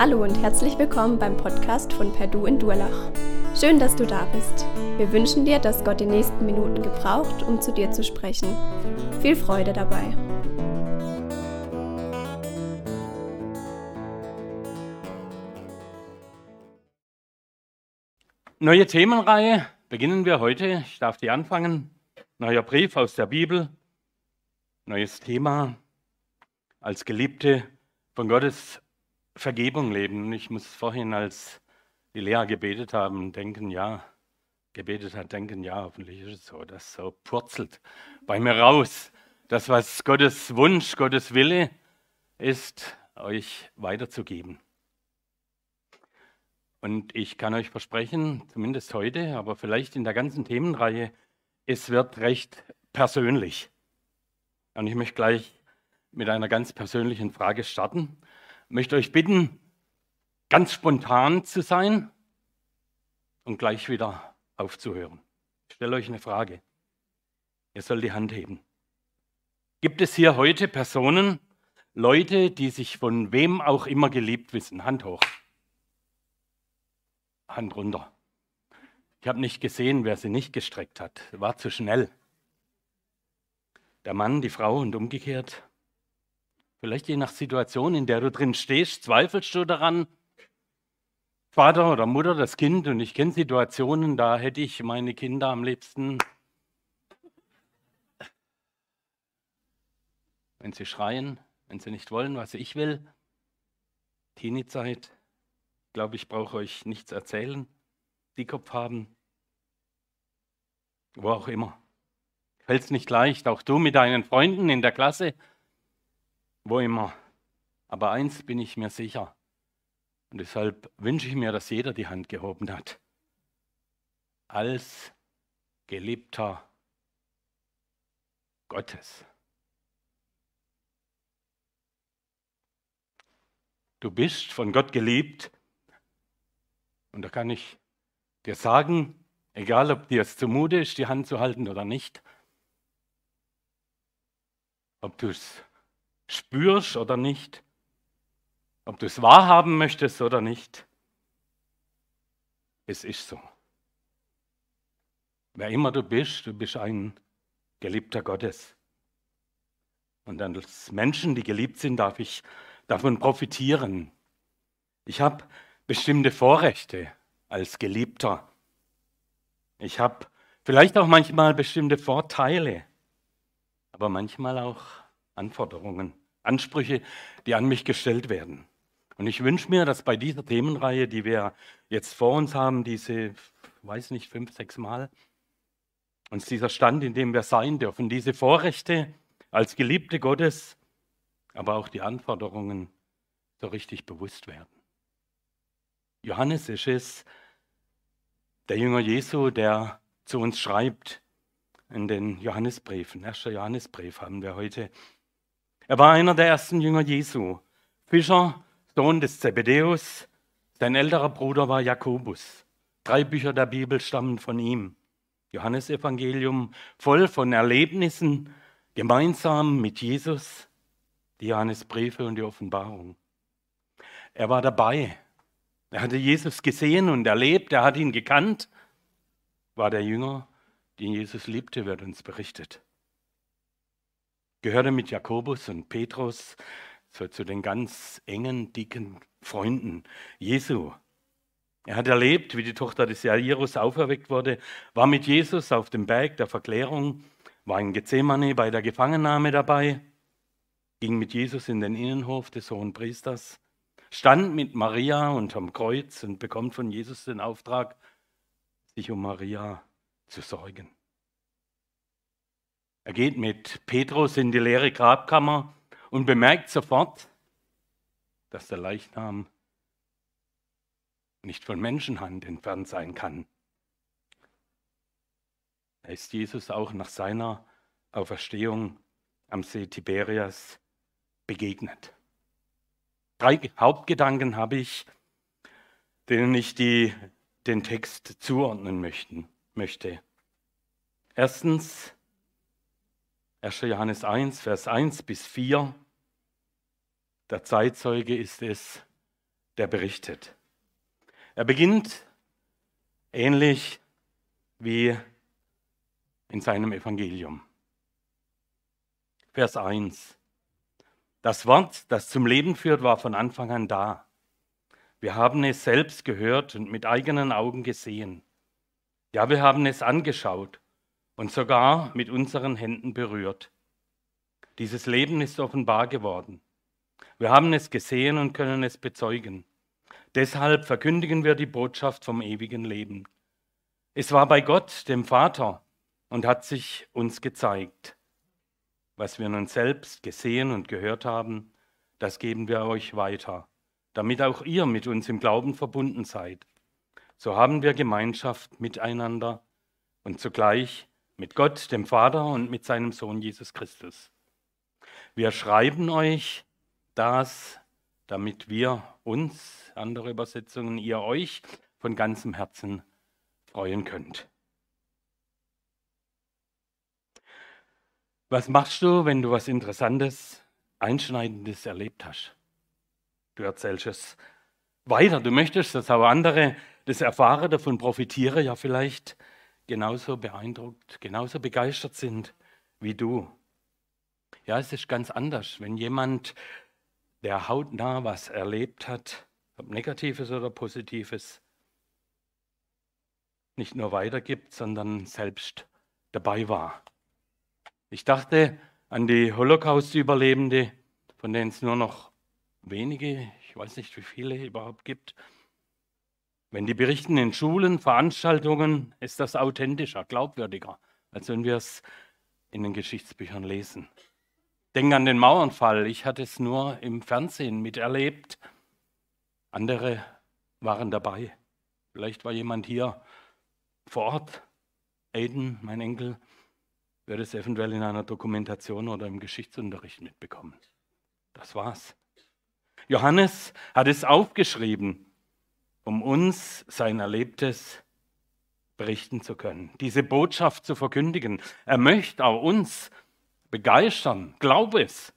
Hallo und herzlich willkommen beim Podcast von Perdu in Durlach. Schön, dass du da bist. Wir wünschen dir, dass Gott die nächsten Minuten gebraucht, um zu dir zu sprechen. Viel Freude dabei. Neue Themenreihe beginnen wir heute. Ich darf die anfangen. Neuer Brief aus der Bibel. Neues Thema. Als Geliebte von Gottes Vergebung leben. Ich muss vorhin, als die Lea gebetet haben, denken, ja, gebetet hat, denken, ja, hoffentlich ist es so. Das so purzelt bei mir raus. Das, was Gottes Wunsch, Gottes Wille ist, euch weiterzugeben. Und ich kann euch versprechen, zumindest heute, aber vielleicht in der ganzen Themenreihe, es wird recht persönlich. Und ich möchte gleich mit einer ganz persönlichen Frage starten möchte euch bitten, ganz spontan zu sein und gleich wieder aufzuhören. Ich stelle euch eine Frage. Ihr sollt die Hand heben. Gibt es hier heute Personen, Leute, die sich von wem auch immer geliebt wissen? Hand hoch. Hand runter. Ich habe nicht gesehen, wer sie nicht gestreckt hat. War zu schnell. Der Mann, die Frau und umgekehrt. Vielleicht je nach Situation, in der du drin stehst, zweifelst du daran, Vater oder Mutter, das Kind, und ich kenne Situationen, da hätte ich meine Kinder am liebsten, wenn sie schreien, wenn sie nicht wollen, was ich will. Teenie-Zeit, glaube ich, brauche euch nichts erzählen. Die Kopf haben, wo auch immer. Fällt es nicht leicht, auch du mit deinen Freunden in der Klasse, wo immer. Aber eins bin ich mir sicher. Und deshalb wünsche ich mir, dass jeder die Hand gehoben hat. Als geliebter Gottes. Du bist von Gott geliebt. Und da kann ich dir sagen, egal ob dir es zumute ist, die Hand zu halten oder nicht, ob du es spürst oder nicht, ob du es wahrhaben möchtest oder nicht. Es ist so. Wer immer du bist, du bist ein geliebter Gottes. Und als Menschen, die geliebt sind, darf ich davon profitieren. Ich habe bestimmte Vorrechte als Geliebter. Ich habe vielleicht auch manchmal bestimmte Vorteile, aber manchmal auch Anforderungen. Ansprüche, die an mich gestellt werden. Und ich wünsche mir, dass bei dieser Themenreihe, die wir jetzt vor uns haben, diese, weiß nicht, fünf, sechs Mal, uns dieser Stand, in dem wir sein dürfen, diese Vorrechte als Geliebte Gottes, aber auch die Anforderungen so richtig bewusst werden. Johannes ist es, der Jünger Jesu, der zu uns schreibt in den Johannesbriefen. Erster Johannesbrief haben wir heute er war einer der ersten Jünger Jesu. Fischer, Sohn des Zebedäus. Sein älterer Bruder war Jakobus. Drei Bücher der Bibel stammen von ihm. Johannesevangelium voll von Erlebnissen gemeinsam mit Jesus, die Johannesbriefe und die Offenbarung. Er war dabei. Er hatte Jesus gesehen und erlebt, er hat ihn gekannt, war der Jünger, den Jesus liebte, wird uns berichtet gehörte mit Jakobus und Petrus so zu den ganz engen, dicken Freunden Jesu. Er hat erlebt, wie die Tochter des Jairus auferweckt wurde, war mit Jesus auf dem Berg der Verklärung, war in Gethsemane bei der Gefangennahme dabei, ging mit Jesus in den Innenhof des Hohen Priesters, stand mit Maria unterm Kreuz und bekommt von Jesus den Auftrag, sich um Maria zu sorgen. Er geht mit Petrus in die leere Grabkammer und bemerkt sofort, dass der Leichnam nicht von Menschenhand entfernt sein kann. Da ist Jesus auch nach seiner Auferstehung am See Tiberias begegnet. Drei Hauptgedanken habe ich, denen ich die, den Text zuordnen möchten, möchte. Erstens, 1. Johannes 1, Vers 1 bis 4. Der Zeitzeuge ist es, der berichtet. Er beginnt ähnlich wie in seinem Evangelium. Vers 1. Das Wort, das zum Leben führt, war von Anfang an da. Wir haben es selbst gehört und mit eigenen Augen gesehen. Ja, wir haben es angeschaut und sogar mit unseren Händen berührt. Dieses Leben ist offenbar geworden. Wir haben es gesehen und können es bezeugen. Deshalb verkündigen wir die Botschaft vom ewigen Leben. Es war bei Gott, dem Vater, und hat sich uns gezeigt. Was wir nun selbst gesehen und gehört haben, das geben wir euch weiter, damit auch ihr mit uns im Glauben verbunden seid. So haben wir Gemeinschaft miteinander und zugleich mit Gott, dem Vater und mit seinem Sohn Jesus Christus. Wir schreiben euch das, damit wir uns, andere Übersetzungen, ihr euch von ganzem Herzen freuen könnt. Was machst du, wenn du was Interessantes, Einschneidendes erlebt hast? Du erzählst es weiter. Du möchtest, dass auch andere das erfahren, davon profitieren, ja vielleicht genauso beeindruckt, genauso begeistert sind wie du. Ja, es ist ganz anders, wenn jemand, der hautnah was erlebt hat, ob Negatives oder Positives, nicht nur weitergibt, sondern selbst dabei war. Ich dachte an die Holocaust-Überlebende, von denen es nur noch wenige, ich weiß nicht, wie viele überhaupt gibt. Wenn die berichten in Schulen, Veranstaltungen, ist das authentischer, glaubwürdiger, als wenn wir es in den Geschichtsbüchern lesen. Denk an den Mauernfall. Ich hatte es nur im Fernsehen miterlebt. Andere waren dabei. Vielleicht war jemand hier vor Ort. Aiden, mein Enkel, werde es eventuell in einer Dokumentation oder im Geschichtsunterricht mitbekommen. Das war's. Johannes hat es aufgeschrieben, um uns sein Erlebtes berichten zu können, diese Botschaft zu verkündigen. Er möchte auch uns begeistern. Glaub es.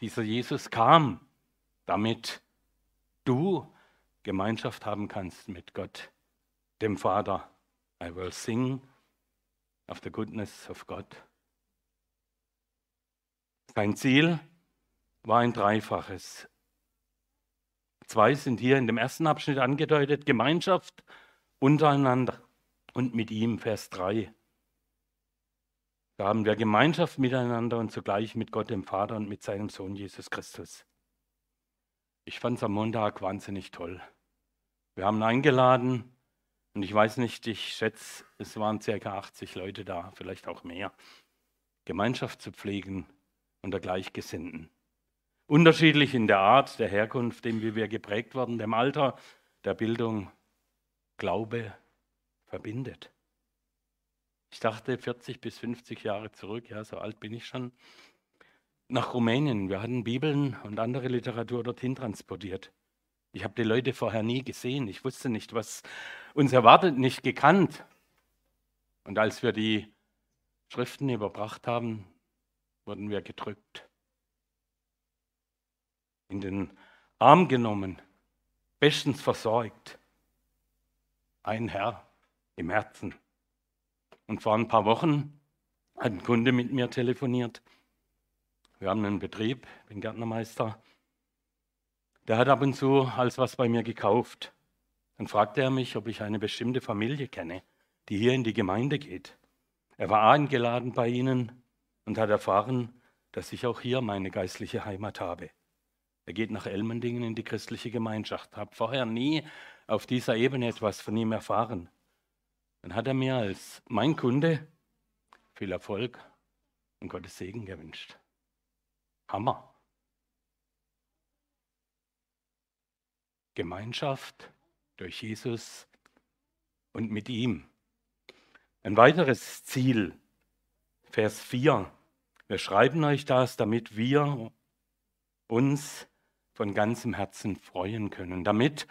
Dieser Jesus kam, damit du Gemeinschaft haben kannst mit Gott, dem Vater. I will sing of the goodness of God. Sein Ziel war ein dreifaches. Zwei sind hier in dem ersten Abschnitt angedeutet, Gemeinschaft untereinander und mit ihm, Vers 3. Da haben wir Gemeinschaft miteinander und zugleich mit Gott, dem Vater und mit seinem Sohn Jesus Christus. Ich fand es am Montag wahnsinnig toll. Wir haben eingeladen, und ich weiß nicht, ich schätze, es waren circa 80 Leute da, vielleicht auch mehr. Gemeinschaft zu pflegen unter Gleichgesinnten. Unterschiedlich in der Art, der Herkunft, dem wie wir geprägt worden, dem Alter, der Bildung. Glaube verbindet. Ich dachte 40 bis 50 Jahre zurück, ja, so alt bin ich schon, nach Rumänien. Wir hatten Bibeln und andere Literatur dorthin transportiert. Ich habe die Leute vorher nie gesehen. Ich wusste nicht, was uns erwartet, nicht gekannt. Und als wir die Schriften überbracht haben, wurden wir gedrückt, in den Arm genommen, bestens versorgt. Ein Herr im Herzen. Und vor ein paar Wochen hat ein Kunde mit mir telefoniert. Wir haben einen Betrieb, bin Gärtnermeister der hat ab und zu als was bei mir gekauft. Dann fragte er mich, ob ich eine bestimmte Familie kenne, die hier in die Gemeinde geht. Er war eingeladen bei ihnen und hat erfahren, dass ich auch hier meine geistliche Heimat habe. Er geht nach Elmendingen in die christliche Gemeinschaft, habe vorher nie auf dieser Ebene etwas von ihm erfahren. Dann hat er mir als mein Kunde viel Erfolg und Gottes Segen gewünscht. Hammer. Gemeinschaft durch Jesus und mit ihm. Ein weiteres Ziel, Vers 4. Wir schreiben euch das, damit wir uns von ganzem Herzen freuen können, damit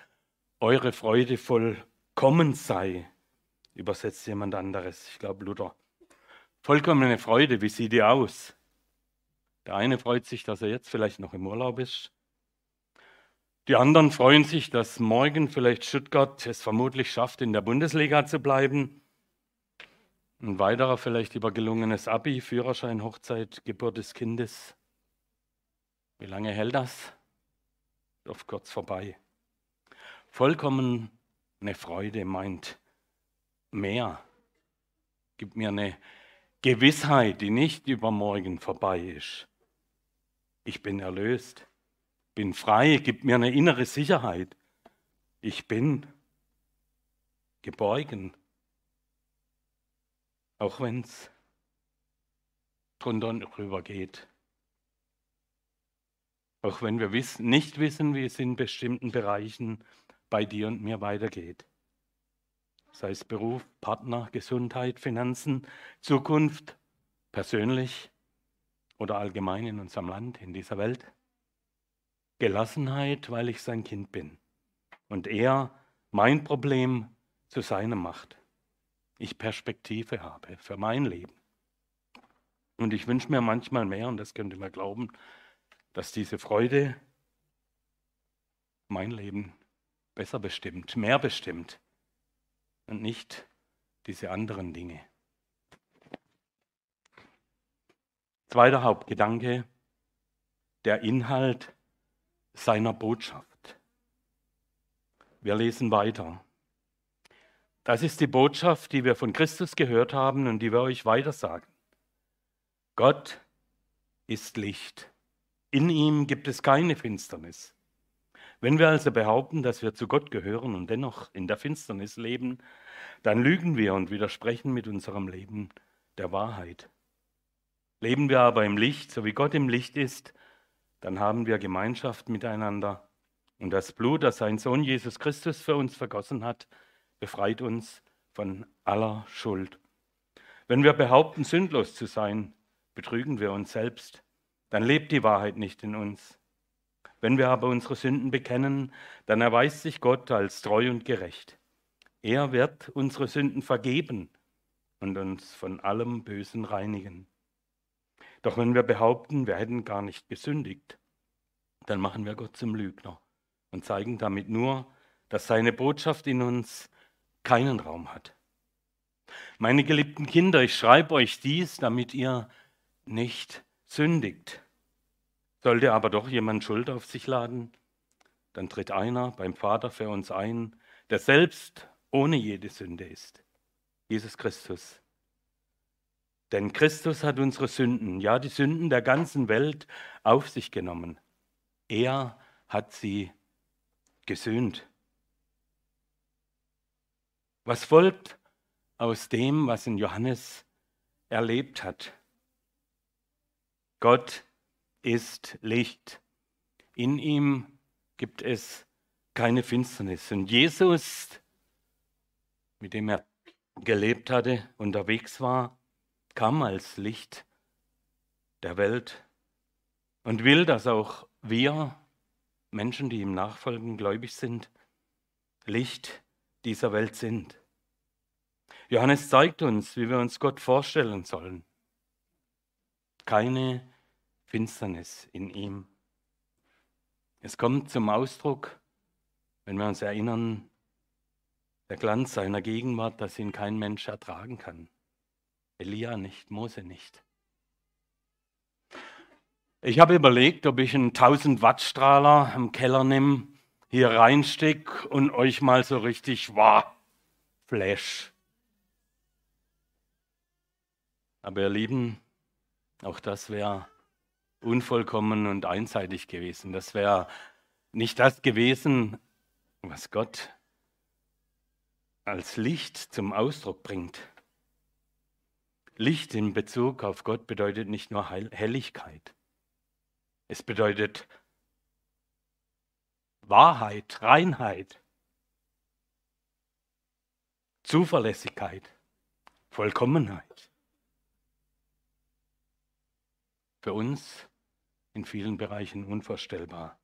eure Freude vollkommen sei. Übersetzt jemand anderes, ich glaube Luther. Vollkommene Freude, wie sieht die aus? Der eine freut sich, dass er jetzt vielleicht noch im Urlaub ist. Die anderen freuen sich, dass morgen vielleicht Stuttgart es vermutlich schafft, in der Bundesliga zu bleiben. Ein weiterer vielleicht über gelungenes Abi, Führerschein, Hochzeit, Geburt des Kindes. Wie lange hält das? Oft kurz vorbei. Vollkommen eine Freude meint mehr. Gibt mir eine Gewissheit, die nicht übermorgen vorbei ist. Ich bin erlöst, bin frei, gibt mir eine innere Sicherheit. Ich bin geborgen, auch wenn es drunter und drüber geht. Auch wenn wir wissen, nicht wissen, wie es in bestimmten Bereichen bei dir und mir weitergeht. Sei es Beruf, Partner, Gesundheit, Finanzen, Zukunft, persönlich oder allgemein in unserem Land, in dieser Welt. Gelassenheit, weil ich sein Kind bin und er mein Problem zu seinem macht ich Perspektive habe für mein Leben. Und ich wünsche mir manchmal mehr, und das könnt ihr mir glauben, dass diese Freude mein Leben besser bestimmt, mehr bestimmt und nicht diese anderen Dinge. Zweiter Hauptgedanke, der Inhalt seiner Botschaft. Wir lesen weiter. Das ist die Botschaft, die wir von Christus gehört haben und die wir euch weitersagen. Gott ist Licht. In ihm gibt es keine Finsternis. Wenn wir also behaupten, dass wir zu Gott gehören und dennoch in der Finsternis leben, dann lügen wir und widersprechen mit unserem Leben der Wahrheit. Leben wir aber im Licht, so wie Gott im Licht ist, dann haben wir Gemeinschaft miteinander. Und das Blut, das sein Sohn Jesus Christus für uns vergossen hat, befreit uns von aller Schuld. Wenn wir behaupten, sündlos zu sein, betrügen wir uns selbst. Dann lebt die Wahrheit nicht in uns. Wenn wir aber unsere Sünden bekennen, dann erweist sich Gott als treu und gerecht. Er wird unsere Sünden vergeben und uns von allem Bösen reinigen. Doch wenn wir behaupten, wir hätten gar nicht gesündigt, dann machen wir Gott zum Lügner und zeigen damit nur, dass seine Botschaft in uns keinen Raum hat. Meine geliebten Kinder, ich schreibe euch dies, damit ihr nicht sündigt. Sollte aber doch jemand Schuld auf sich laden, dann tritt einer beim Vater für uns ein, der selbst ohne jede Sünde ist. Jesus Christus. Denn Christus hat unsere Sünden, ja die Sünden der ganzen Welt auf sich genommen. Er hat sie gesühnt. Was folgt aus dem, was in Johannes erlebt hat? Gott ist Licht. In ihm gibt es keine Finsternis. Und Jesus, mit dem er gelebt hatte, unterwegs war, kam als Licht der Welt und will, dass auch wir, Menschen, die ihm nachfolgen, gläubig sind, Licht dieser Welt sind. Johannes zeigt uns, wie wir uns Gott vorstellen sollen. Keine Finsternis in ihm. Es kommt zum Ausdruck, wenn wir uns erinnern, der Glanz seiner Gegenwart, dass ihn kein Mensch ertragen kann. Elia nicht, Mose nicht. Ich habe überlegt, ob ich einen 1000 Watt Strahler im Keller nehme, hier reinstecke und euch mal so richtig, wow, Flash, aber ihr Lieben, auch das wäre unvollkommen und einseitig gewesen. Das wäre nicht das gewesen, was Gott als Licht zum Ausdruck bringt. Licht in Bezug auf Gott bedeutet nicht nur Helligkeit. Es bedeutet Wahrheit, Reinheit, Zuverlässigkeit, Vollkommenheit. Für uns in vielen Bereichen unvorstellbar.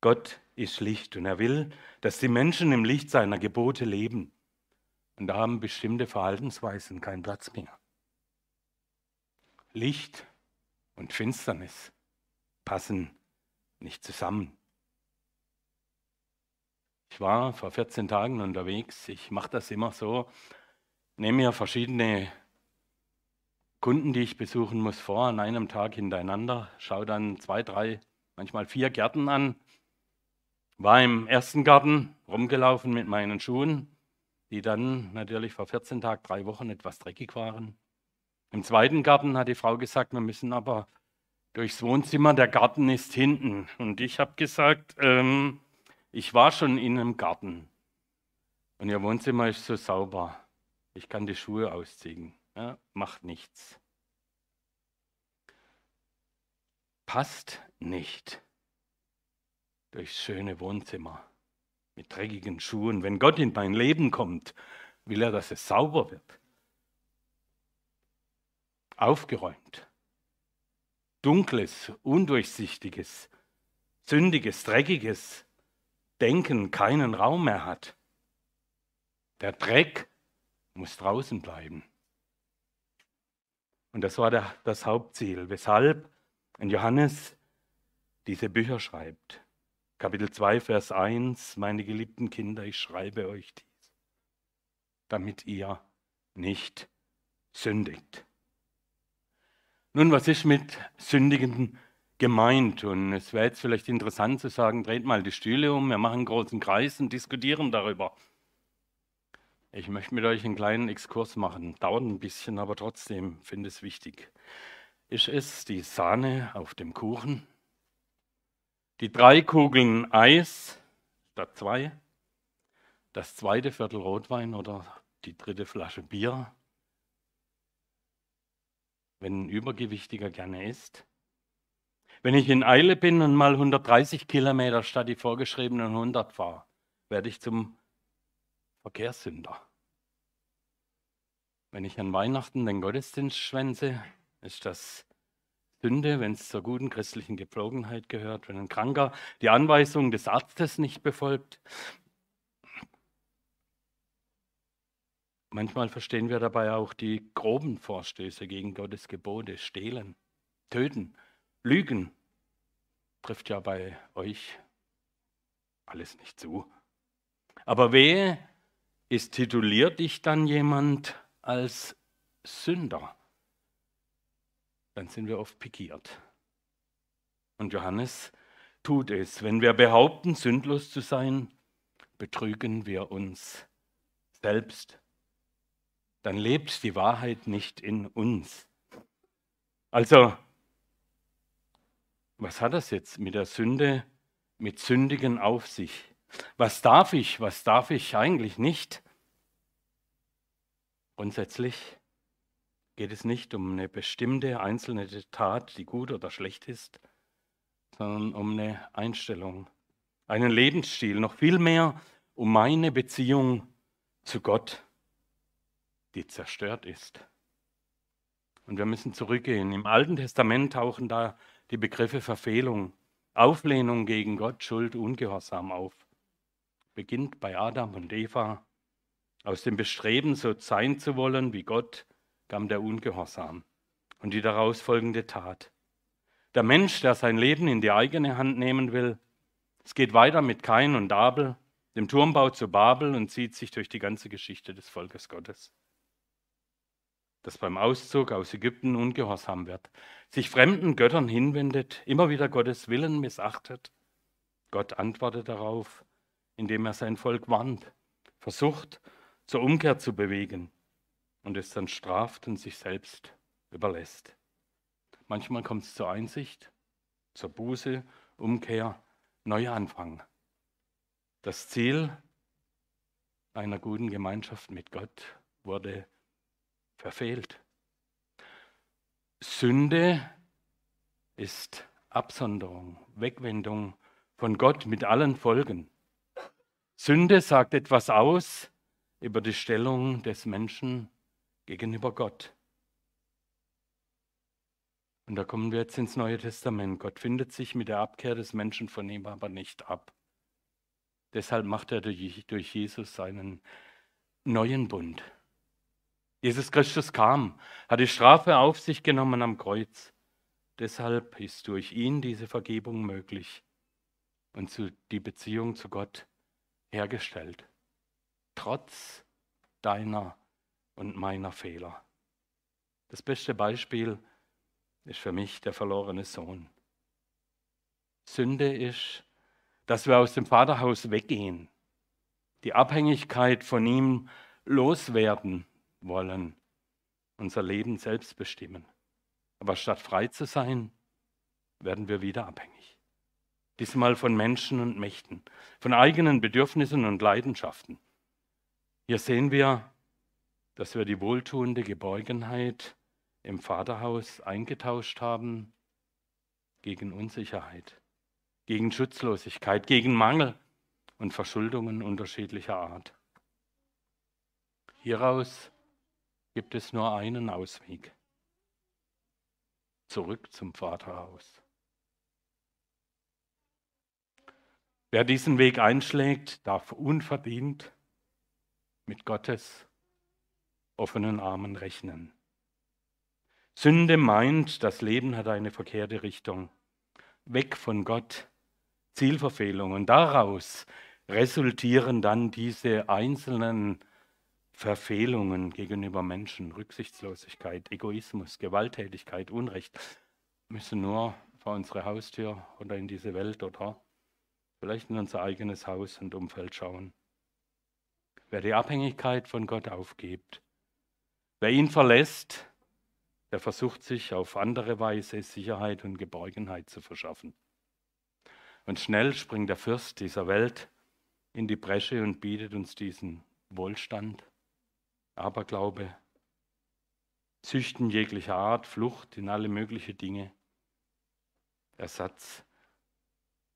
Gott ist Licht und er will, dass die Menschen im Licht seiner Gebote leben. Und da haben bestimmte Verhaltensweisen keinen Platz mehr. Licht und Finsternis passen nicht zusammen. Ich war vor 14 Tagen unterwegs. Ich mache das immer so. Nehme mir verschiedene Kunden, die ich besuchen muss, vor an einem Tag hintereinander. Schaue dann zwei, drei, manchmal vier Gärten an. War im ersten Garten rumgelaufen mit meinen Schuhen, die dann natürlich vor 14 Tagen, drei Wochen etwas dreckig waren. Im zweiten Garten hat die Frau gesagt, wir müssen aber durchs Wohnzimmer, der Garten ist hinten. Und ich habe gesagt, ähm, ich war schon in einem Garten und ihr Wohnzimmer ist so sauber. Ich kann die Schuhe ausziehen. Ja, macht nichts. Passt nicht durchs schöne Wohnzimmer mit dreckigen Schuhen. Wenn Gott in mein Leben kommt, will er, dass es sauber wird. Aufgeräumt. Dunkles, undurchsichtiges, sündiges, dreckiges Denken keinen Raum mehr hat. Der Dreck muss draußen bleiben. Und das war der, das Hauptziel, weshalb Johannes diese Bücher schreibt. Kapitel 2, Vers 1, meine geliebten Kinder, ich schreibe euch dies, damit ihr nicht sündigt. Nun, was ist mit Sündigen gemeint? Und es wäre jetzt vielleicht interessant zu sagen, dreht mal die Stühle um, wir machen einen großen Kreis und diskutieren darüber. Ich möchte mit euch einen kleinen Exkurs machen. Dauert ein bisschen, aber trotzdem finde es wichtig. Ist es die Sahne auf dem Kuchen? Die drei Kugeln Eis statt zwei? Das zweite Viertel Rotwein oder die dritte Flasche Bier? wenn ein Übergewichtiger gerne isst. Wenn ich in Eile bin und mal 130 Kilometer statt die vorgeschriebenen 100 fahre, werde ich zum Verkehrssünder. Wenn ich an Weihnachten den Gottesdienst schwänze, ist das Sünde, wenn es zur guten christlichen Gepflogenheit gehört. Wenn ein Kranker die Anweisung des Arztes nicht befolgt, Manchmal verstehen wir dabei auch die groben Vorstöße gegen Gottes Gebote, stehlen, töten, lügen. Trifft ja bei euch alles nicht zu. Aber wehe, ist tituliert dich dann jemand als Sünder, dann sind wir oft pikiert. Und Johannes tut es. Wenn wir behaupten, sündlos zu sein, betrügen wir uns selbst dann lebt die Wahrheit nicht in uns. Also, was hat das jetzt mit der Sünde, mit Sündigen auf sich? Was darf ich, was darf ich eigentlich nicht? Grundsätzlich geht es nicht um eine bestimmte einzelne Tat, die gut oder schlecht ist, sondern um eine Einstellung, einen Lebensstil, noch viel mehr um meine Beziehung zu Gott die zerstört ist. Und wir müssen zurückgehen. Im Alten Testament tauchen da die Begriffe Verfehlung, Auflehnung gegen Gott, Schuld, Ungehorsam auf. Beginnt bei Adam und Eva. Aus dem Bestreben, so sein zu wollen wie Gott, kam der Ungehorsam und die daraus folgende Tat. Der Mensch, der sein Leben in die eigene Hand nehmen will, es geht weiter mit Kain und Abel, dem Turmbau zu Babel und zieht sich durch die ganze Geschichte des Volkes Gottes das beim Auszug aus Ägypten ungehorsam wird, sich fremden Göttern hinwendet, immer wieder Gottes Willen missachtet. Gott antwortet darauf, indem er sein Volk warnt, versucht, zur Umkehr zu bewegen und es dann straft und sich selbst überlässt. Manchmal kommt es zur Einsicht, zur Buße, Umkehr, Neuanfang. Das Ziel einer guten Gemeinschaft mit Gott wurde verfehlt. Sünde ist Absonderung, Wegwendung von Gott mit allen Folgen. Sünde sagt etwas aus über die Stellung des Menschen gegenüber Gott. Und da kommen wir jetzt ins Neue Testament. Gott findet sich mit der Abkehr des Menschen von ihm aber nicht ab. Deshalb macht er durch, Jesus seinen neuen Bund. Jesus Christus kam, hat die Strafe auf sich genommen am Kreuz. Deshalb ist durch ihn diese Vergebung möglich. und die Beziehung zu Gott hergestellt. Trotz deiner und meiner Fehler. Das beste Beispiel ist für mich der verlorene Sohn. Sünde ist, dass wir aus dem Vaterhaus weggehen, die Abhängigkeit von ihm loswerden wollen, unser Leben selbst bestimmen. Aber statt frei zu sein, werden wir wieder abhängig. Diesmal von Menschen und Mächten, von eigenen Bedürfnissen und Leidenschaften. Hier sehen wir, dass wir die wohltuende Geborgenheit im Vaterhaus eingetauscht haben gegen Unsicherheit, gegen Schutzlosigkeit, gegen Mangel und Verschuldungen unterschiedlicher Art. Hieraus gibt es nur einen Ausweg. Zurück zum Vaterhaus. Wer diesen Weg einschlägt, darf unverdient mit Gottes offenen Armen rechnen. Sünde meint, das Leben hat eine verkehrte Richtung. Weg von Gott, Zielverfehlung. Und daraus resultieren dann diese einzelnen Verfehlungen gegenüber Menschen, Rücksichtslosigkeit, Egoismus, Gewalttätigkeit, Unrecht. Müssen nur vor unsere Haustür oder in diese Welt oder vielleicht in unser eigenes Haus und Umfeld schauen. Wer die Abhängigkeit von Gott aufgibt, wer ihn verlässt, der versucht sich auf andere Weise Sicherheit und Geborgenheit zu verschaffen. Und schnell springt der Fürst dieser Welt in die Bresche und bietet uns diesen Wohlstand, Aberglaube, Züchten jeglicher Art, Flucht in alle möglichen Dinge, Ersatz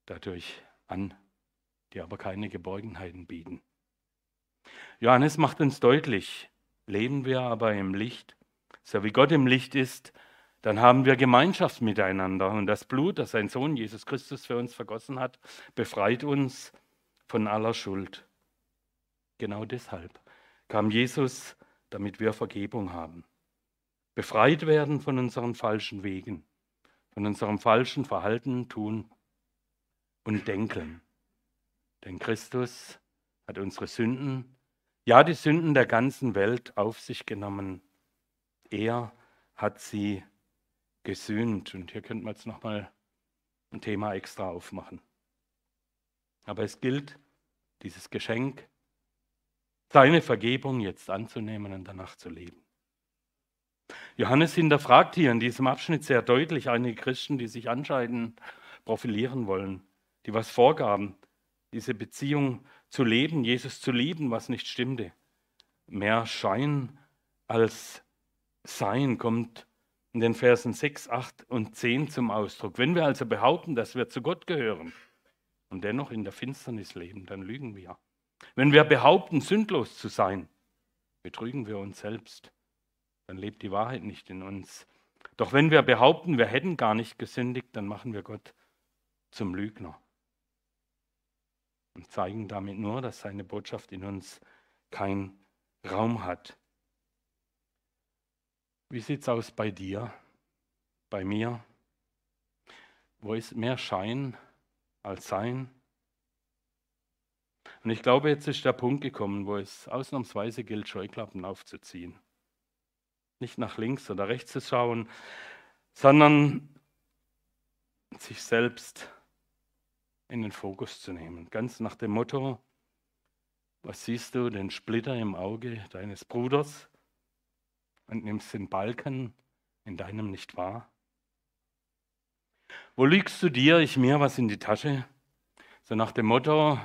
dadurch an, die aber keine Geborgenheiten bieten. Johannes macht uns deutlich, leben wir aber im Licht, so wie Gott im Licht ist, dann haben wir Gemeinschaft miteinander. Und das Blut, das sein Sohn Jesus Christus für uns vergossen hat, befreit uns von aller Schuld. Genau deshalb kam Jesus, damit wir Vergebung haben. Befreit werden von unseren falschen Wegen, von unserem falschen Verhalten, Tun und Denken. Denn Christus hat unsere Sünden, ja die Sünden der ganzen Welt auf sich genommen. Er hat sie gesühnt. Und hier könnten wir jetzt nochmal ein Thema extra aufmachen. Aber es gilt, dieses Geschenk, seine Vergebung jetzt anzunehmen und danach zu leben. Johannes hinterfragt hier in diesem Abschnitt sehr deutlich einige Christen, die sich anscheinend profilieren wollen, die was vorgaben, diese Beziehung zu leben, Jesus zu lieben, was nicht stimmte. Mehr Schein als Sein kommt in den Versen 6, 8 und 10 zum Ausdruck. Wenn wir also behaupten, dass wir zu Gott gehören und dennoch in der Finsternis leben, dann lügen wir. Wenn wir behaupten, sündlos zu sein, betrügen wir uns selbst. Dann lebt die Wahrheit nicht in uns. Doch wenn wir behaupten, wir hätten gar nicht gesündigt, dann machen wir Gott zum Lügner und zeigen damit nur, dass seine Botschaft in uns keinen Raum hat. Wie sieht es aus bei dir, bei mir? Wo ist mehr Schein als Sein? Und ich glaube, jetzt ist der Punkt gekommen, wo es ausnahmsweise gilt, Scheuklappen aufzuziehen. Nicht nach links oder rechts zu schauen, sondern sich selbst in den Fokus zu nehmen. Ganz nach dem Motto, was siehst du, den Splitter im Auge deines Bruders und nimmst den Balken in deinem nicht wahr? Wo lügst du dir, ich mir was in die Tasche? So nach dem Motto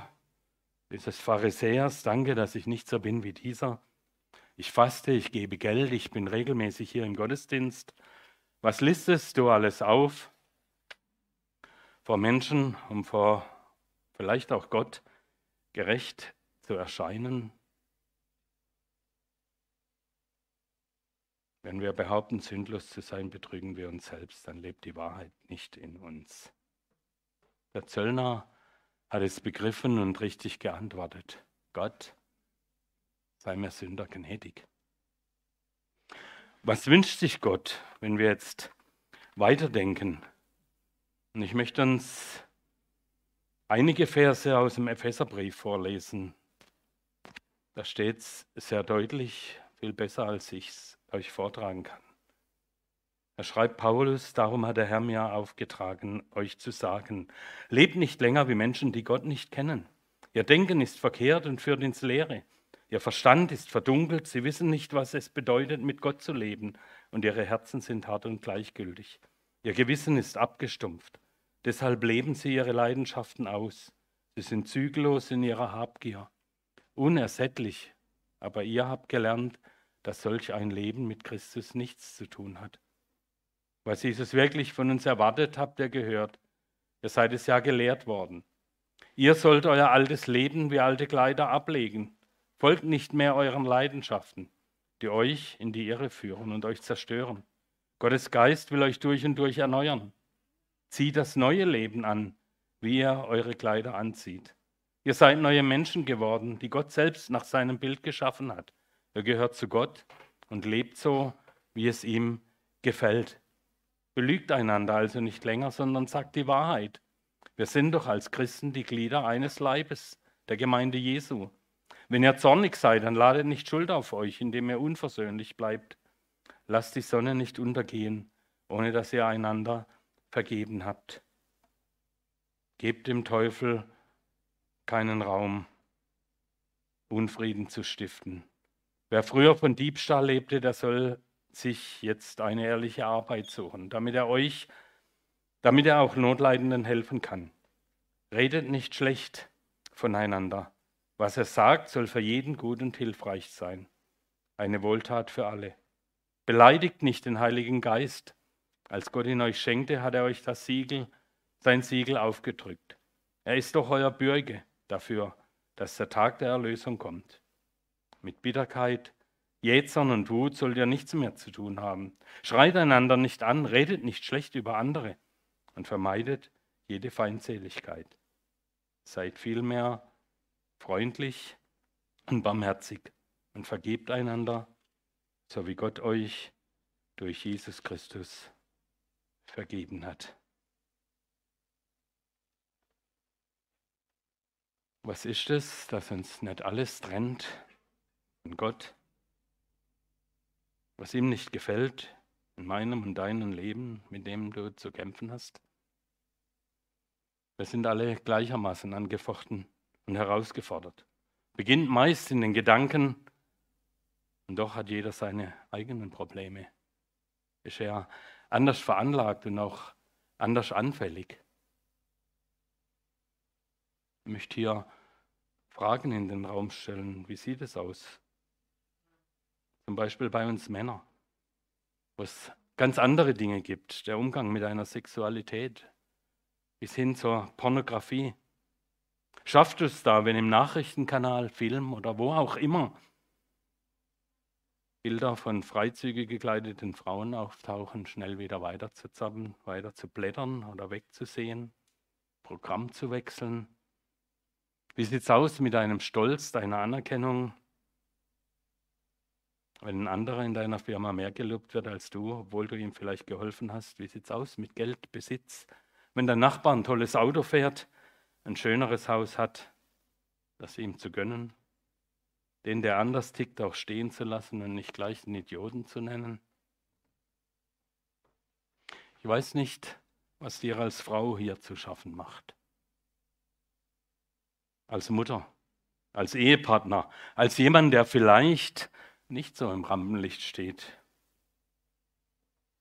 dieses Pharisäers, danke, dass ich nicht so bin wie dieser. Ich faste, ich gebe Geld, ich bin regelmäßig hier im Gottesdienst. Was listest du alles auf? Vor Menschen, um vor vielleicht auch Gott gerecht zu erscheinen? Wenn wir behaupten, sündlos zu sein, betrügen wir uns selbst, dann lebt die Wahrheit nicht in uns. Der Zöllner hat es begriffen und richtig geantwortet. Gott, sei mir Sünder gnädig. Was wünscht sich Gott, wenn wir jetzt weiterdenken? Und ich möchte uns einige Verse aus dem Epheserbrief vorlesen. Da steht es sehr deutlich, viel besser, als ich es euch vortragen kann. Er schreibt Paulus, darum hat der Herr mir aufgetragen, euch zu sagen, lebt nicht länger wie Menschen, die Gott nicht kennen. Ihr Denken ist verkehrt und führt ins Leere. Ihr Verstand ist verdunkelt, sie wissen nicht, was es bedeutet, mit Gott zu leben, und ihre Herzen sind hart und gleichgültig. Ihr Gewissen ist abgestumpft. Deshalb leben sie ihre Leidenschaften aus. Sie sind zügellos in ihrer Habgier. Unersättlich, aber ihr habt gelernt, dass solch ein Leben mit Christus nichts zu tun hat. Was Jesus wirklich von uns erwartet, habt ihr gehört. Ihr seid es ja gelehrt worden. Ihr sollt euer altes Leben wie alte Kleider ablegen. Folgt nicht mehr euren Leidenschaften, die euch in die Irre führen und euch zerstören. Gottes Geist will euch durch und durch erneuern. Zieht das neue Leben an, wie ihr eure Kleider anzieht. Ihr seid neue Menschen geworden, die Gott selbst nach seinem Bild geschaffen hat. Ihr gehört zu Gott und lebt so, wie es ihm gefällt. Belügt einander also nicht länger, sondern sagt die Wahrheit. Wir sind doch als Christen die Glieder eines Leibes, der Gemeinde Jesu. Wenn ihr zornig seid, dann ladet nicht Schuld auf euch, indem ihr unversöhnlich bleibt. Lasst die Sonne nicht untergehen, ohne dass ihr einander vergeben habt. Gebt dem Teufel keinen Raum, Unfrieden zu stiften. Wer früher von Diebstahl lebte, der soll sich jetzt eine ehrliche Arbeit suchen, damit er euch, damit er auch Notleidenden helfen kann. Redet nicht schlecht voneinander. Was er sagt, soll für jeden gut und hilfreich sein. Eine Wohltat für alle. Beleidigt nicht den Heiligen Geist, als Gott ihn euch schenkte, hat er euch das Siegel, sein Siegel aufgedrückt. Er ist doch euer Bürger dafür, dass der Tag der Erlösung kommt. Mit Bitterkeit, Jähzern und Wut sollt ihr nichts mehr zu tun haben. Schreit einander nicht an, redet nicht schlecht über andere und vermeidet jede Feindseligkeit. Seid vielmehr freundlich und barmherzig und vergebt einander, so wie Gott euch durch Jesus Christus vergeben hat. Was ist es, dass uns nicht alles trennt von Gott? Was ihm nicht gefällt in meinem und deinem Leben, mit dem du zu kämpfen hast? Wir sind alle gleichermaßen angefochten und herausgefordert. Beginnt meist in den Gedanken, und doch hat jeder seine eigenen Probleme. Ist er anders veranlagt und auch anders anfällig. Ich möchte hier Fragen in den Raum stellen. Wie sieht es aus? Zum Beispiel bei uns Männern, wo es ganz andere Dinge gibt. Der Umgang mit einer Sexualität bis hin zur Pornografie. Schafft es da, wenn im Nachrichtenkanal, Film oder wo auch immer Bilder von freizügig gekleideten Frauen auftauchen, schnell wieder weiterzuzappen, weiter zu blättern oder wegzusehen, Programm zu wechseln? Wie sieht es aus mit deinem Stolz, deiner Anerkennung? Wenn ein anderer in deiner Firma mehr gelobt wird als du, obwohl du ihm vielleicht geholfen hast, wie sieht es aus mit Geld, Besitz? Wenn dein Nachbar ein tolles Auto fährt, ein schöneres Haus hat, das ihm zu gönnen? Den, der anders tickt, auch stehen zu lassen und nicht gleich einen Idioten zu nennen? Ich weiß nicht, was dir als Frau hier zu schaffen macht. Als Mutter, als Ehepartner, als jemand, der vielleicht nicht so im Rampenlicht steht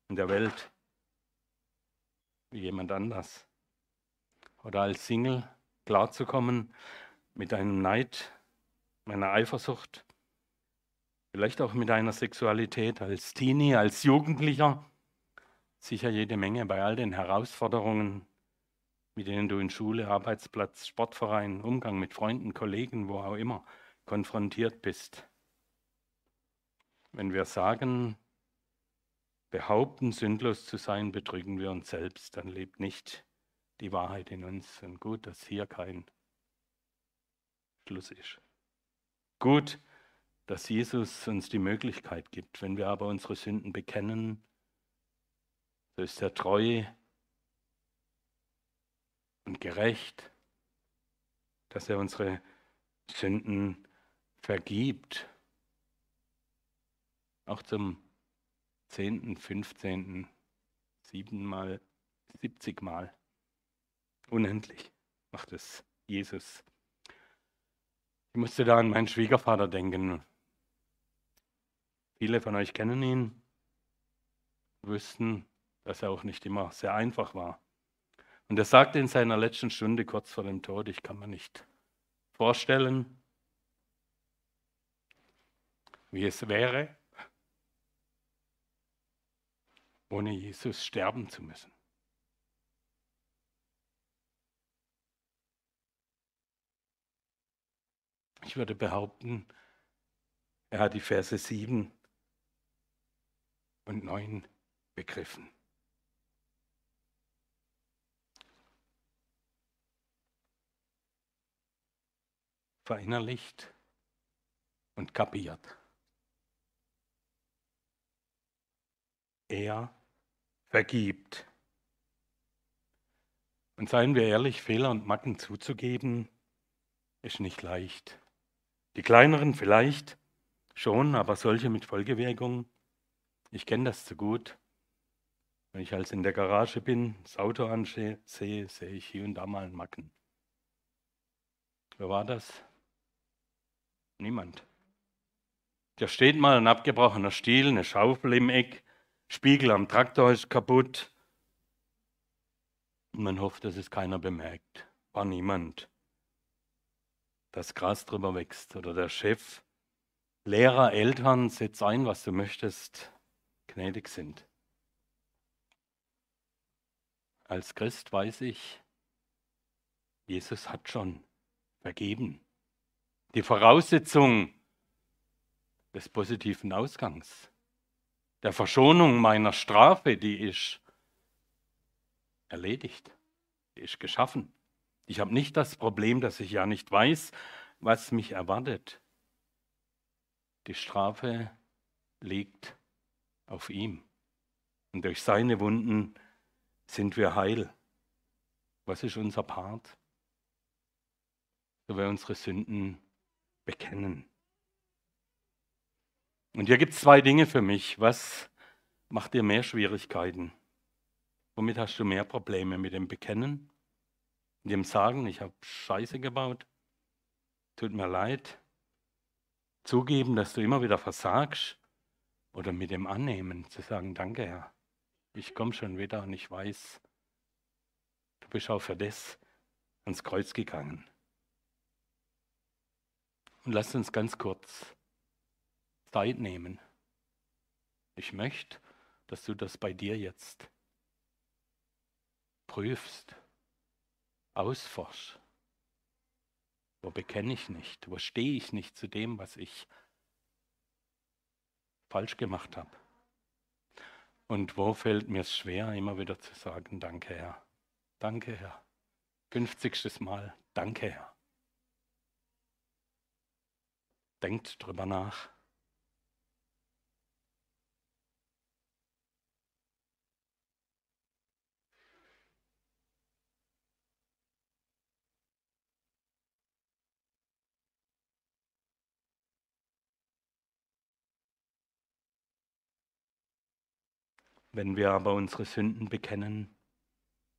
in der Welt wie jemand anders. Oder als Single klarzukommen mit einem Neid, meiner Eifersucht, vielleicht auch mit deiner Sexualität als Teenie, als Jugendlicher. Sicher jede Menge bei all den Herausforderungen, mit denen du in Schule, Arbeitsplatz, Sportverein, Umgang mit Freunden, Kollegen, wo auch immer konfrontiert bist. Wenn wir sagen, behaupten, sündlos zu sein, betrügen wir uns selbst, dann lebt nicht die Wahrheit in uns. Und gut, dass hier kein Schluss ist. Gut, dass Jesus uns die Möglichkeit gibt. Wenn wir aber unsere Sünden bekennen, so ist er treu und gerecht dass er unsere Sünden vergibt. Auch zum zehnten, fünfzehnten, siebenmal, siebzigmal. Unendlich macht es Jesus. Ich musste da an meinen Schwiegervater denken. Viele von euch kennen ihn, wüssten, dass er auch nicht immer sehr einfach war. Und er sagte in seiner letzten Stunde kurz vor dem Tod, ich kann mir nicht vorstellen, wie es wäre, ohne Jesus sterben zu müssen. Ich würde behaupten, er hat die Verse 7 und 9 begriffen. Verinnerlicht und kapiert. Er vergibt. Und seien wir ehrlich, Fehler und Macken zuzugeben, ist nicht leicht. Die kleineren vielleicht schon, aber solche mit Folgewirkung, ich kenne das zu gut. Wenn ich als in der Garage bin, das Auto ansehe, sehe ich hier und da mal einen Macken. Wer war das? Niemand. Da steht mal ein abgebrochener Stiel, eine Schaufel im Eck, Spiegel am Traktor ist kaputt. Und man hofft, dass es keiner bemerkt. War niemand. Das Gras drüber wächst oder der Chef, Lehrer, Eltern, setz ein, was du möchtest, gnädig sind. Als Christ weiß ich, Jesus hat schon vergeben. Die Voraussetzung des positiven Ausgangs der Verschonung meiner Strafe, die ist erledigt, die ist geschaffen. Ich habe nicht das Problem, dass ich ja nicht weiß, was mich erwartet. Die Strafe liegt auf ihm. Und durch seine Wunden sind wir heil. Was ist unser Part? So wir unsere Sünden bekennen. Und hier gibt es zwei Dinge für mich. Was macht dir mehr Schwierigkeiten? Womit hast du mehr Probleme? Mit dem Bekennen? Dem Sagen, ich habe Scheiße gebaut? Tut mir leid. Zugeben, dass du immer wieder versagst? Oder mit dem Annehmen, zu sagen, danke Herr, ich komme schon wieder und ich weiß, du bist auch für das ans Kreuz gegangen. Und lass uns ganz kurz Zeit nehmen. Ich möchte, dass du das bei dir jetzt prüfst, ausforschst. Wo bekenne ich nicht? Wo stehe ich nicht zu dem, was ich falsch gemacht habe? Und wo fällt mir es schwer, immer wieder zu sagen, danke Herr, danke Herr. 50. Mal, danke Herr. Denkt drüber nach. Wenn wir aber unsere Sünden bekennen,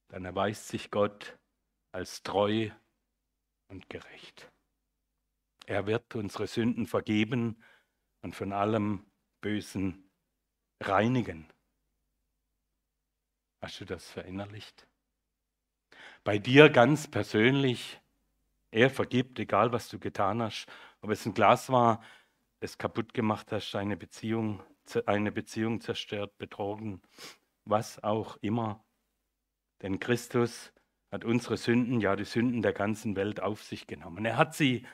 dann erweist sich Gott als treu und gerecht. Er wird unsere Sünden vergeben und von allem Bösen reinigen. Hast du das verinnerlicht? Bei dir ganz persönlich, er vergibt, egal was du getan hast, ob es ein Glas war, das kaputt gemacht hast, deine Beziehung eine Beziehung zerstört, betrogen, was auch immer. Denn Christus hat unsere Sünden, ja die Sünden der ganzen Welt auf sich genommen. Er hat sie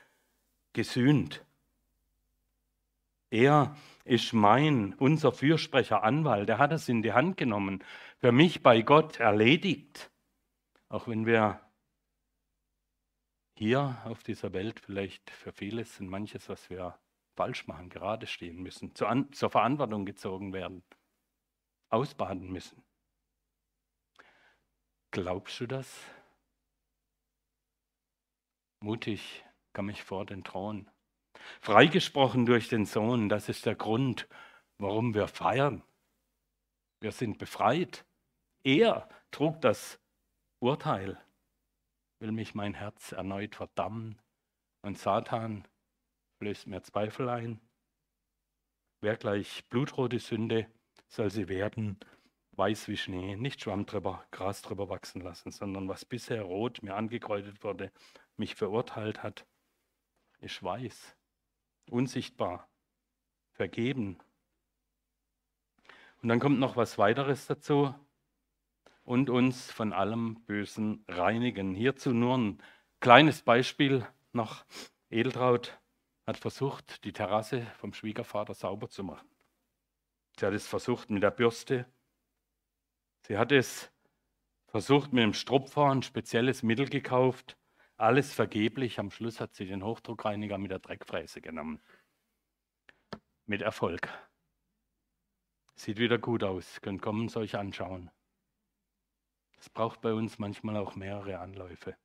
gesühnt. Er ist mein, unser Fürsprecher, Anwalt. Er hat es in die Hand genommen, für mich bei Gott erledigt. Auch wenn wir hier auf dieser Welt vielleicht für vieles sind manches, was wir falsch machen, gerade stehen müssen, zur, An zur Verantwortung gezogen werden, ausbaden müssen. Glaubst du das? Mutig kam ich vor den Thron. Freigesprochen durch den Sohn, das ist der Grund, warum wir feiern. Wir sind befreit. Er trug das Urteil, will mich mein Herz erneut verdammen und Satan flößt mir Zweifel ein. Wer gleich blutrote Sünde soll sie werden, weiß wie Schnee, nicht Schwamm drüber, Gras drüber wachsen lassen, sondern was bisher rot mir angekräutet wurde, mich verurteilt hat, ist weiß, unsichtbar, vergeben. Und dann kommt noch was weiteres dazu und uns von allem Bösen reinigen. Hierzu nur ein kleines Beispiel noch. Edeltraut hat versucht, die Terrasse vom Schwiegervater sauber zu machen. Sie hat es versucht mit der Bürste. Sie hat es versucht mit dem Stropfer, ein spezielles Mittel gekauft. Alles vergeblich. Am Schluss hat sie den Hochdruckreiniger mit der Dreckfräse genommen. Mit Erfolg. Sieht wieder gut aus. Könnt kommen und euch anschauen. Es braucht bei uns manchmal auch mehrere Anläufe.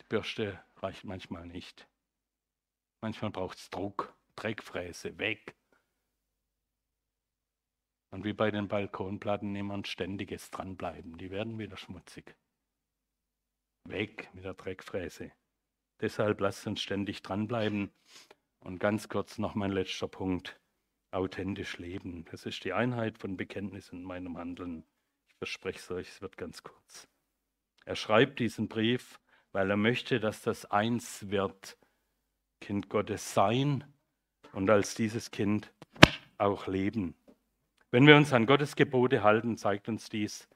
Die Bürste reicht manchmal nicht. Manchmal braucht es Druck, Dreckfräse, weg. Und wie bei den Balkonplatten immer ein ständiges Dranbleiben. Die werden wieder schmutzig. Weg mit der Dreckfräse. Deshalb lasst uns ständig dranbleiben. Und ganz kurz noch mein letzter Punkt. Authentisch leben. Das ist die Einheit von Bekenntnis in meinem Handeln. Ich verspreche es euch, es wird ganz kurz. Er schreibt diesen Brief weil er möchte, dass das eins wird, Kind Gottes sein und als dieses Kind auch leben. Wenn wir uns an Gottes Gebote halten, zeigt uns dies,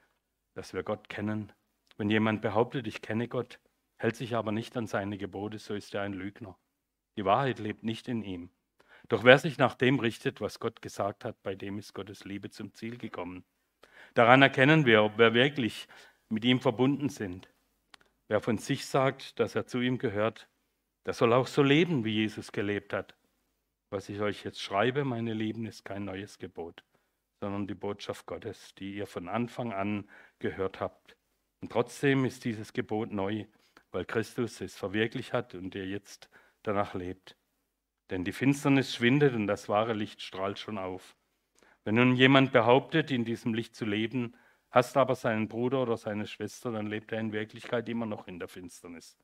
dass wir Gott kennen. Wenn jemand behauptet, ich kenne Gott, hält sich aber nicht an seine Gebote, so ist er ein Lügner. Die Wahrheit lebt nicht in ihm. Doch wer sich nach dem richtet, was Gott gesagt hat, bei dem ist Gottes Liebe zum Ziel gekommen. Daran erkennen wir, ob wir wirklich mit ihm verbunden sind. Wer von sich sagt, dass er zu ihm gehört, der soll auch so leben, wie Jesus gelebt hat. Was ich euch jetzt schreibe, meine Lieben, ist kein neues Gebot, sondern die Botschaft Gottes, die ihr von Anfang an gehört habt. Und trotzdem ist dieses Gebot neu, weil Christus es verwirklicht hat und ihr jetzt danach lebt. Denn die Finsternis schwindet und das wahre Licht strahlt schon auf. Wenn nun jemand behauptet, in diesem Licht zu leben, Hasst aber seinen Bruder oder seine Schwester, dann lebt er in Wirklichkeit immer noch in der Finsternis.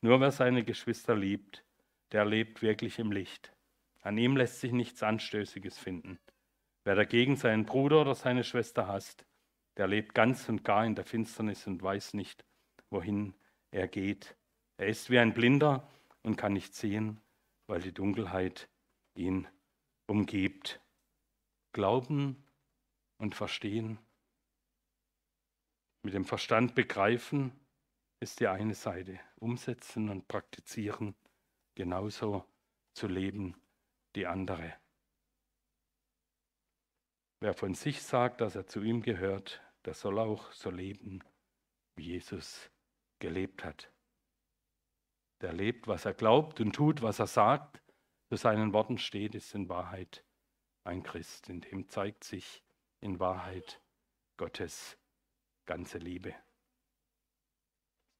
Nur wer seine Geschwister liebt, der lebt wirklich im Licht. An ihm lässt sich nichts Anstößiges finden. Wer dagegen seinen Bruder oder seine Schwester hasst, der lebt ganz und gar in der Finsternis und weiß nicht, wohin er geht. Er ist wie ein Blinder und kann nicht sehen, weil die Dunkelheit ihn umgibt. Glauben und verstehen mit dem Verstand begreifen ist die eine Seite. Umsetzen und praktizieren, genauso zu leben, die andere. Wer von sich sagt, dass er zu ihm gehört, der soll auch so leben, wie Jesus gelebt hat. Der lebt, was er glaubt und tut, was er sagt, zu seinen Worten steht, ist in Wahrheit ein Christ. In dem zeigt sich in Wahrheit Gottes ganze Liebe.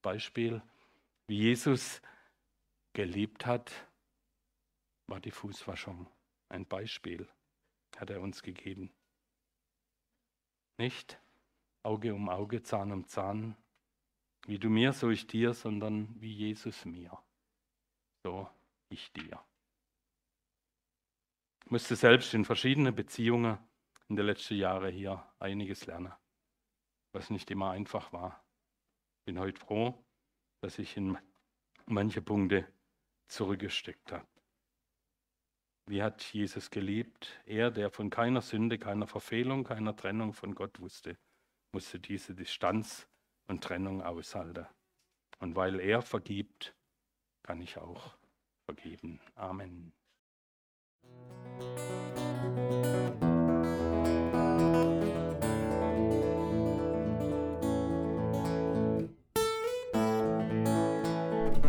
Beispiel, wie Jesus geliebt hat, war die Fußwaschung. Ein Beispiel hat er uns gegeben. Nicht Auge um Auge, Zahn um Zahn, wie du mir, so ich dir, sondern wie Jesus mir, so ich dir. Ich musste selbst in verschiedenen Beziehungen in den letzten Jahren hier einiges lernen was nicht immer einfach war. Bin heute froh, dass ich in manche Punkte zurückgesteckt habe. Wie hat Jesus geliebt? Er, der von keiner Sünde, keiner Verfehlung, keiner Trennung von Gott wusste, musste diese Distanz und Trennung aushalten. Und weil er vergibt, kann ich auch vergeben. Amen.